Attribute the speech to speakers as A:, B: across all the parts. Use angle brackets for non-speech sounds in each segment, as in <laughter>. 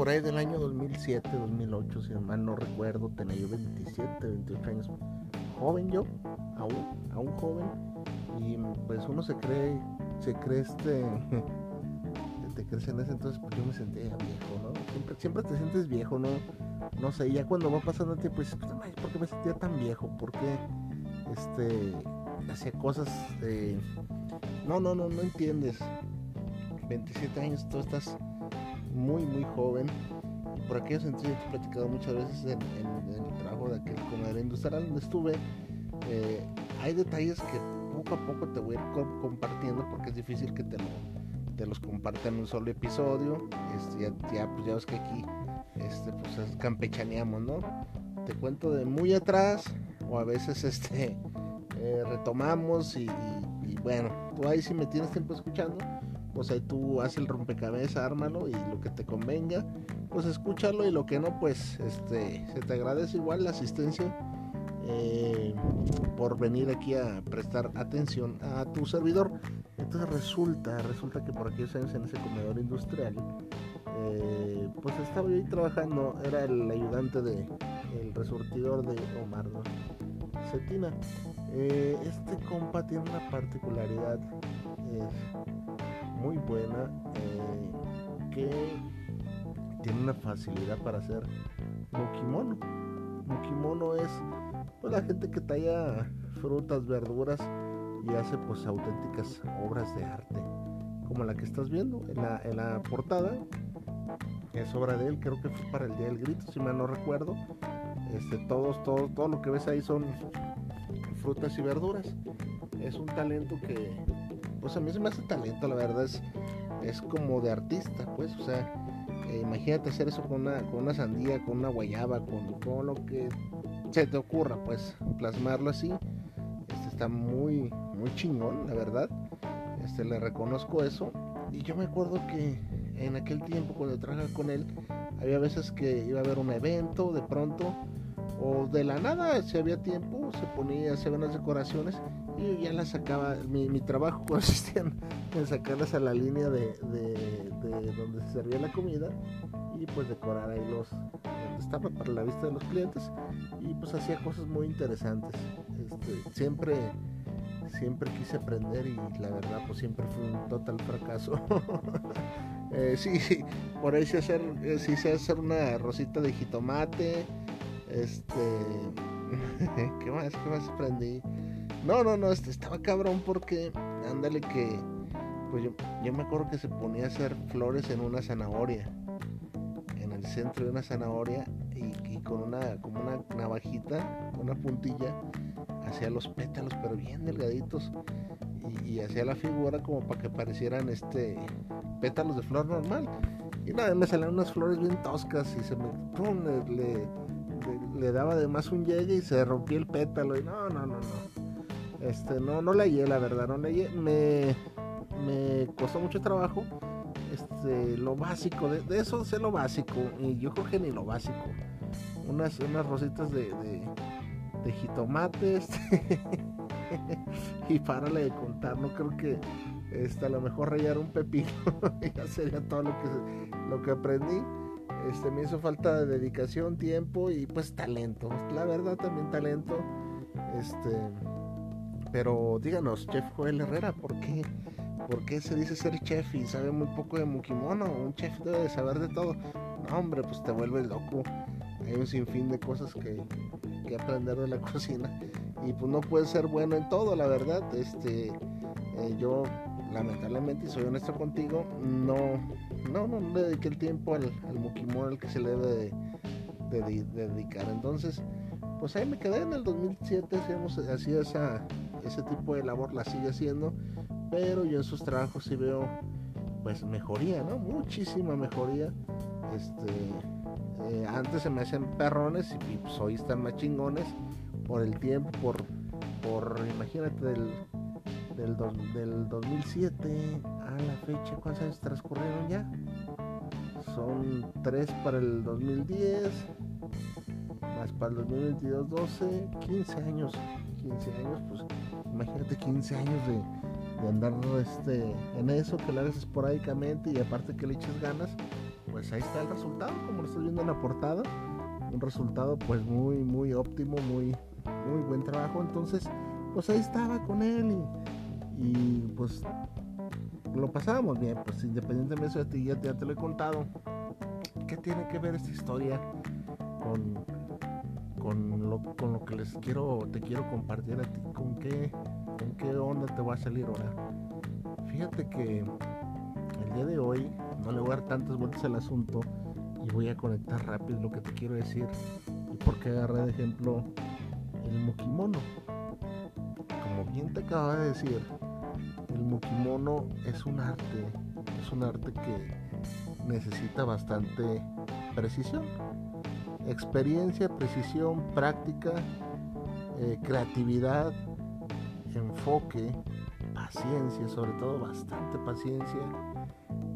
A: Por ahí del año 2007, 2008, si mal no recuerdo, tenía yo 27, 28 años. Joven yo, aún, aún joven. Y pues uno se cree, se cree este, <laughs> te crees en ese entonces, pues yo me sentía viejo, ¿no? Siempre, siempre te sientes viejo, ¿no? No sé, ya cuando va pasando el tiempo, pues, pues ¿por qué me sentía tan viejo? ¿Por qué, este, hacía cosas, de... no, no, no, no entiendes. 27 años, tú estás muy, muy joven. Por aquellos sentidos he platicado muchas veces en, el trabajo de aquel comedor industrial donde estuve. Eh, hay detalles que poco a poco te voy a ir compartiendo porque es difícil que te, te los comparta en un solo episodio. Este, ya, pues ya ves que aquí este, pues campechaneamos, ¿no? Te cuento de muy atrás o a veces <laughs> este eh, retomamos y, y, bueno, tú ahí si me tienes tiempo escuchando, pues ahí tú haces el rompecabezas, ármalo y lo que te convenga, pues escúchalo y lo que no, pues este, se te agradece igual la asistencia eh, por venir aquí a prestar atención a tu servidor. Entonces resulta, resulta que por aquellos años en ese comedor industrial, eh, pues estaba yo ahí trabajando, era el ayudante de el resurtidor de Omar Cetina. Eh, este compa tiene una particularidad muy buena eh, que tiene una facilidad para hacer mukimono. Mukimono es pues la gente que talla frutas, verduras y hace pues auténticas obras de arte como la que estás viendo en la, en la portada. Es obra de él creo que fue para el día del grito si mal no recuerdo. Este todos todos todo lo que ves ahí son frutas y verduras. Es un talento que pues a mí se me hace talento, la verdad es, es como de artista, pues, o sea, eh, imagínate hacer eso con una, con una sandía, con una guayaba, con todo lo que se te ocurra, pues, plasmarlo así, este está muy, muy chingón, la verdad, este, le reconozco eso, y yo me acuerdo que en aquel tiempo cuando trabajaba con él, había veces que iba a haber un evento, de pronto, o de la nada, si había tiempo, se ponía, se ven las decoraciones y ya las sacaba. Mi, mi trabajo <laughs> consistía en, sacarlas a la línea de, donde se servía la comida y pues decorar ahí los donde estaba para la vista de los clientes y pues hacía cosas muy interesantes. Este, siempre siempre quise aprender y la verdad pues siempre fue un total fracaso. <laughs> eh, sí, por ahí sí hacer, eh, sí sé hacer una rosita de jitomate, este, <laughs> ¿qué más? ¿Qué más aprendí? No, no, no, este estaba cabrón porque, ándale que, pues yo, me acuerdo que se ponía a hacer flores en una zanahoria, en el centro de una zanahoria y, con una, como una navajita, una puntilla, hacía los pétalos, pero bien delgaditos y, hacía la figura como para que parecieran este pétalos de flor normal. Y nada, me salían unas flores bien toscas y se me pum, le, le daba además un llegue y se rompía el pétalo y no, no, Este, no, no leí la verdad, no leí, me, me costó mucho trabajo. Este, lo básico, de, eso sé lo básico, y yo creo que ni lo básico. Unas, unas rositas de, de, jitomates <laughs> y párale de contar, no creo que este, a lo mejor rayar un pepino <laughs> ya sería todo lo que, lo que aprendí este, me hizo falta de dedicación, tiempo y pues talento. La verdad también talento. Este, pero díganos, Chef Joel Herrera, ¿por qué? ¿Por qué se dice ser chef y sabe muy poco de Mukimono? Un chef debe de saber de todo. No, hombre, pues te vuelves loco. hay un sinfín de cosas que, que aprender de la <laughs> cocina y pues no puedes ser bueno en todo, la verdad. Este, eh, yo lamentablemente, y soy honesto contigo, no, no, no dediqué el tiempo al, al al que se le debe de, dedicar. Entonces, pues ahí me quedé en el 2007, hacíamos, hacía esa, ese tipo de labor, la sigue haciendo, pero yo en sus trabajos sí veo pues mejoría, ¿no? Muchísima mejoría. Este, eh, antes se me hacían perrones y, pues hoy están más chingones por el tiempo, por, por imagínate, del, del, del 2007 a la fecha, ¿cuántos años transcurrieron ya? Son tres para el 2010, más para el 2022, 12, 15 años. 15 años, pues imagínate 15 años de, de andar este, en eso, que lo hagas esporádicamente y aparte que le eches ganas, pues ahí está el resultado, como lo estás viendo en la portada. Un resultado pues muy, muy óptimo, muy, muy buen trabajo. Entonces, pues ahí estaba con él y, pues lo pasábamos bien, pues independientemente de ti, ya, te lo he contado. ¿Qué tiene que ver esta historia con, con lo que les quiero, te quiero compartir a ti? ¿Con qué, con qué onda te va a salir ahora? Fíjate que el día de hoy no le voy a dar tantas vueltas al asunto y voy a conectar rápido lo que te quiero decir y por qué agarré de ejemplo el mukimono. Como bien te acaba de decir, el mukimono es un arte, es un arte que necesita bastante precisión, experiencia, precisión, práctica, eh, creatividad, enfoque, paciencia, sobre todo bastante paciencia,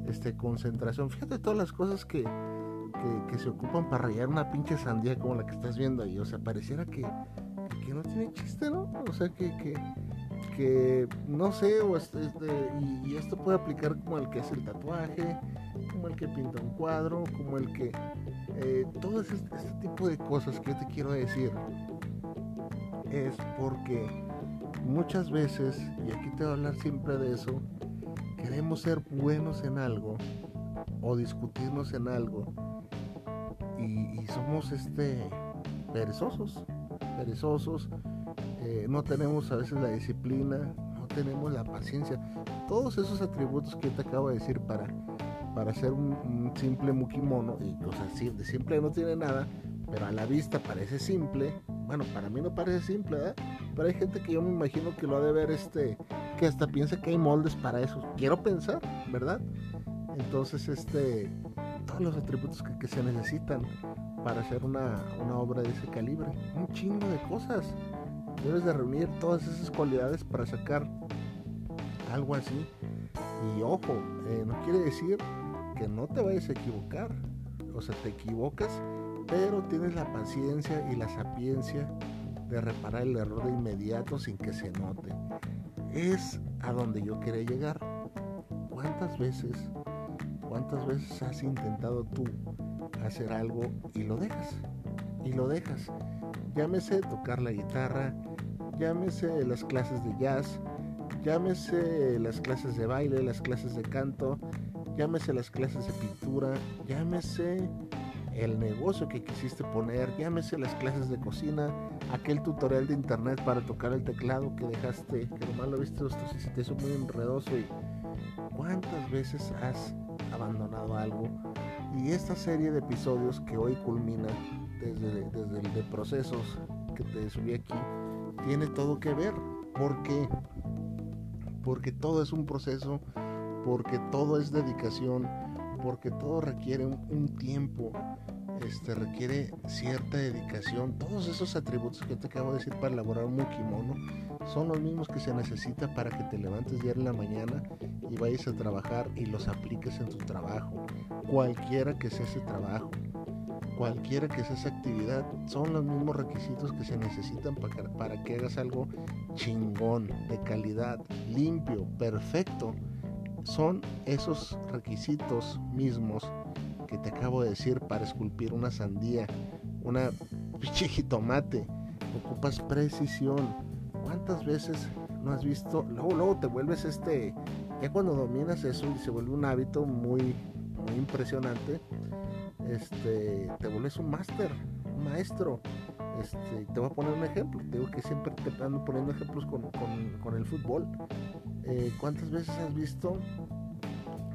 A: este, concentración. Fíjate todas las cosas que, que, se ocupan para rayar una pinche sandía como la que estás viendo ahí. O sea, pareciera que, que no tiene chiste, ¿no? O sea, que, que, que no sé, o este, y, esto puede aplicar como el que hace el tatuaje, como el que pinta un cuadro, como el que... Eh, todo este, tipo de cosas que yo te quiero decir es porque muchas veces, y aquí te voy a hablar siempre de eso, queremos ser buenos en algo o discutirnos en algo y, somos este perezosos, perezosos, eh, no tenemos a veces la disciplina, no tenemos la paciencia, todos esos atributos que te acabo de decir para, para ser un, simple mukimono, y o sea, de simple no tiene nada, pero a la vista parece simple, bueno, para mí no parece simple, pero hay gente que yo me imagino que lo ha de ver este, que hasta piensa que hay moldes para eso, quiero pensar, ¿verdad? Entonces, este, todos los atributos que, se necesitan para hacer una, obra de ese calibre. Un chingo de cosas. Debes de reunir todas esas cualidades para sacar algo así. Y ojo, eh, no quiere decir que no te vayas a equivocar. O sea, te equivocas, pero tienes la paciencia y la sapiencia de reparar el error de inmediato sin que se note. Es a donde yo quería llegar. ¿Cuántas veces ¿Cuántas veces has intentado tú hacer algo y lo dejas? Y lo dejas. Llámese tocar la guitarra, llámese las clases de jazz, llámese las clases de baile, las clases de canto, llámese las clases de pintura, llámese el negocio que quisiste poner, llámese las clases de cocina, aquel tutorial de internet para tocar el teclado que dejaste, que nomás lo viste esto se te hizo muy enredoso y cuántas veces has abandonado algo. Y esta serie de episodios que hoy culmina desde, desde el de procesos que te subí aquí, tiene todo que ver. porque Porque todo es un proceso, porque todo es dedicación, porque todo requiere un, tiempo, este, requiere cierta dedicación. Todos esos atributos que te acabo de decir para elaborar un kimono son los mismos que se necesita para que te levantes día en la mañana y vayas a trabajar y los apliques en tu trabajo. Cualquiera que sea ese trabajo, cualquiera que sea esa actividad, son los mismos requisitos que se necesitan para, para que hagas algo chingón, de calidad, limpio, perfecto. Son esos requisitos mismos que te acabo de decir para esculpir una sandía, una <laughs> pinche jitomate. Ocupas precisión, ¿Cuántas veces no has visto? Luego, luego te vuelves este, ya cuando dominas eso y se vuelve un hábito muy, muy impresionante, este, te vuelves un máster, maestro. Este, te voy a poner un ejemplo. Te digo que siempre te ando poniendo ejemplos con, con, con el fútbol. Eh, ¿Cuántas veces has visto,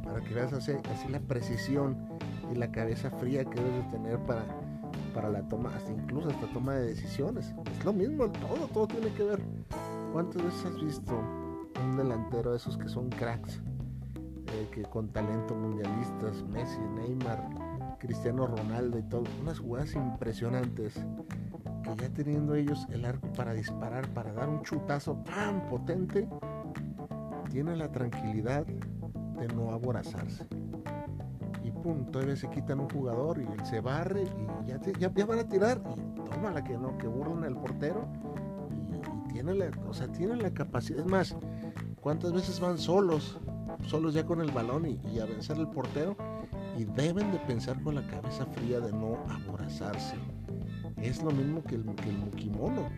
A: para que veas así, así, la precisión y la cabeza fría que debes de tener para, para la toma, hasta incluso hasta toma de decisiones? Es lo mismo, todo, todo tiene que ver. ¿Cuántas veces has visto un delantero de esos que son cracks? Eh, que con talento mundialistas, Messi, Neymar, Cristiano Ronaldo y todo, unas jugadas impresionantes que ya teniendo ellos el arco para disparar, para dar un chutazo tan potente, tiene la tranquilidad de no aborazarse. Y pum, todavía se quitan un jugador y él se barre y ya, van a tirar y toma la que no, que burlan al portero y, tiene la, o sea, tiene la capacidad. Es más, ¿cuántas veces van solos? Solos ya con el balón y, y a vencer al portero y deben de pensar con la cabeza fría de no aborazarse. Es lo mismo que el, que mukimono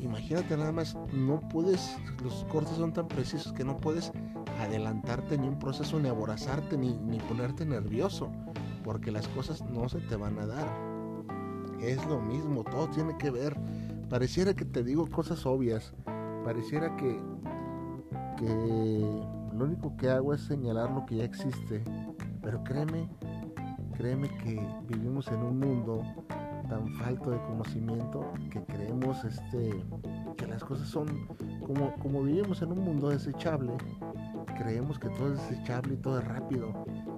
A: imagínate nada más, no puedes, los cortes son tan precisos que no puedes adelantarte ni un proceso, ni aborazarte, ni, ni ponerte nervioso, porque las cosas no se te van a dar. Es lo mismo, todo tiene que ver. Pareciera que te digo cosas obvias, pareciera que, que lo único que hago es señalar lo que ya existe, pero créeme, créeme que vivimos en un mundo tan falto de conocimiento que creemos este que las cosas son como, como vivimos en un mundo desechable creemos que todo es desechable y todo es rápido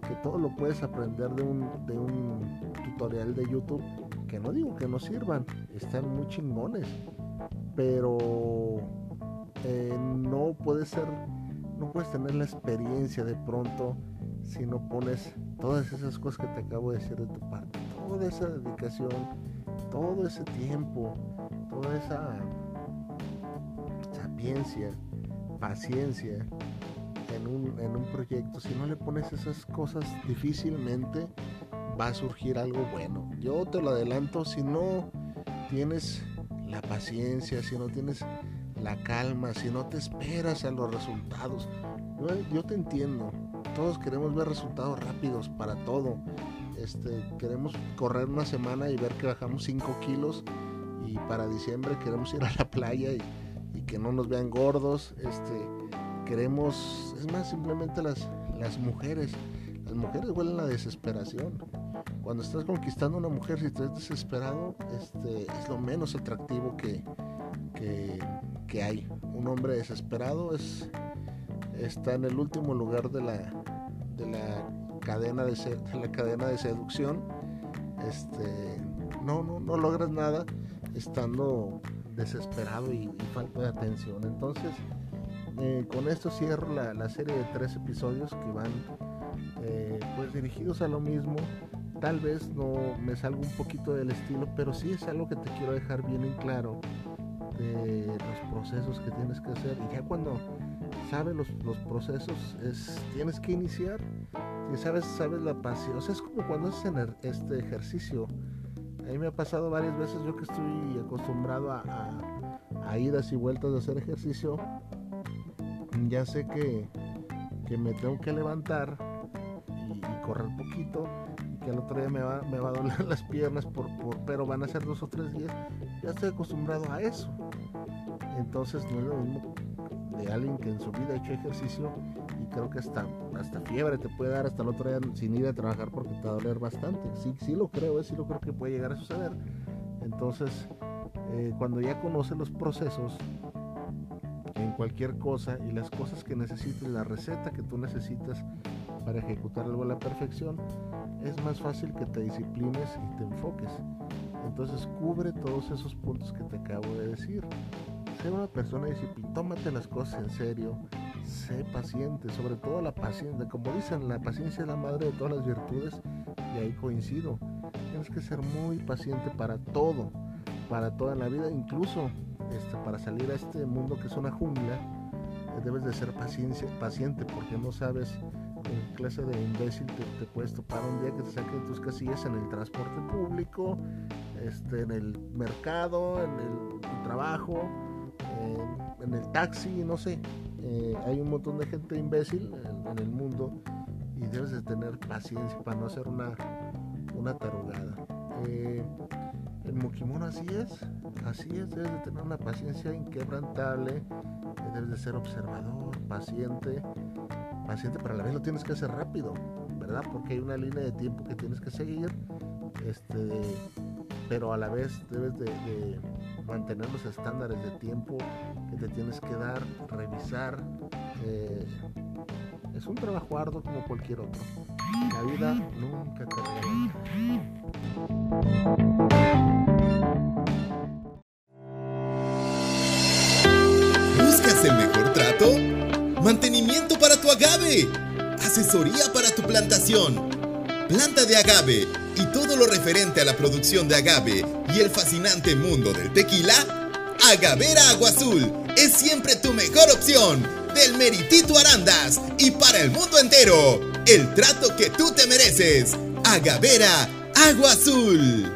A: que todo lo puedes aprender de un, de un tutorial de youtube que no digo que no sirvan están muy chingones pero eh, no puede ser no puedes tener la experiencia de pronto si no pones todas esas cosas que te acabo de decir de tu parte toda esa dedicación, todo ese tiempo, toda esa sapiencia, paciencia en un, en un proyecto, si no le pones esas cosas, difícilmente va a surgir algo bueno. Yo te lo adelanto, si no tienes la paciencia, si no tienes la calma, si no te esperas a los resultados, yo, yo te entiendo. Todos queremos ver resultados rápidos para todo este, queremos correr una semana y ver que bajamos 5 kilos y para diciembre queremos ir a la playa y, que no nos vean gordos. Este, queremos, es más, simplemente las, mujeres. Las mujeres huelen la desesperación. Cuando estás conquistando una mujer, si estás desesperado, este, es lo menos atractivo que, que, hay. Un hombre desesperado es, está en el último lugar de la, de la cadena de, la cadena de seducción, este, no, no, no logras nada estando desesperado y, falta de atención. Entonces, eh, con esto cierro la, serie de tres episodios que van eh, pues dirigidos a lo mismo. Tal vez no me salga un poquito del estilo, pero sí es algo que te quiero dejar bien en claro de los procesos que tienes que hacer. Y ya cuando sabes los, los procesos, es, tienes que iniciar y sabes, sabes la pasión. O sea, es como cuando haces este ejercicio. A mí me ha pasado varias veces, yo que estoy acostumbrado a, a, idas y vueltas de hacer ejercicio, ya sé que, que me tengo que levantar y, correr poquito, y que al otro día me va, me va a doler <laughs> las piernas, por, por, pero van a ser dos o tres días. Ya estoy acostumbrado a eso. Entonces no es lo mismo de alguien que en su vida ha hecho ejercicio y creo que hasta, hasta fiebre te puede dar hasta el otro día sin ir a trabajar porque te va a doler bastante. Sí, sí lo creo, ¿eh? sí lo creo que puede llegar a suceder. Entonces, eh, cuando ya conoces los procesos en cualquier cosa y las cosas que necesites, la receta que tú necesitas para ejecutar algo a la perfección, es más fácil que te disciplines y te enfoques. Entonces cubre todos esos puntos que te acabo de decir. Sé una persona disciplinada, tómate las cosas en serio, sé paciente, sobre todo la paciencia, como dicen, la paciencia es la madre de todas las virtudes y ahí coincido. Tienes que ser muy paciente para todo, para toda la vida, incluso este, para salir a este mundo que es una jungla, eh, debes de ser paciencia, paciente porque no sabes en clase de imbécil te, te, puedes topar un día que te saquen tus casillas en el transporte público, este, en el mercado, en el trabajo, en el taxi, no sé. Eh, hay un montón de gente imbécil en, el mundo y debes de tener paciencia para no hacer una, una tarugada. Eh, El mukimono así es, así es, debes de tener una paciencia inquebrantable, debes de ser observador, paciente, paciente, pero a la vez lo tienes que hacer rápido, ¿verdad? Porque hay una línea de tiempo que tienes que seguir, este, pero a la vez debes de, de mantener los estándares de tiempo que te tienes que dar, revisar. eh, es un trabajo arduo como cualquier otro. La vida nunca te regala.
B: ¿Buscas el mejor trato? Mantenimiento para tu agave. Asesoría para tu plantación. Planta de agave y todo lo referente a la producción de agave y el fascinante mundo del tequila. Agavera Agua Azul es siempre tu mejor opción. Del Meritito Arandas y para el mundo entero. El trato que tú te mereces. Agavera Agua Azul.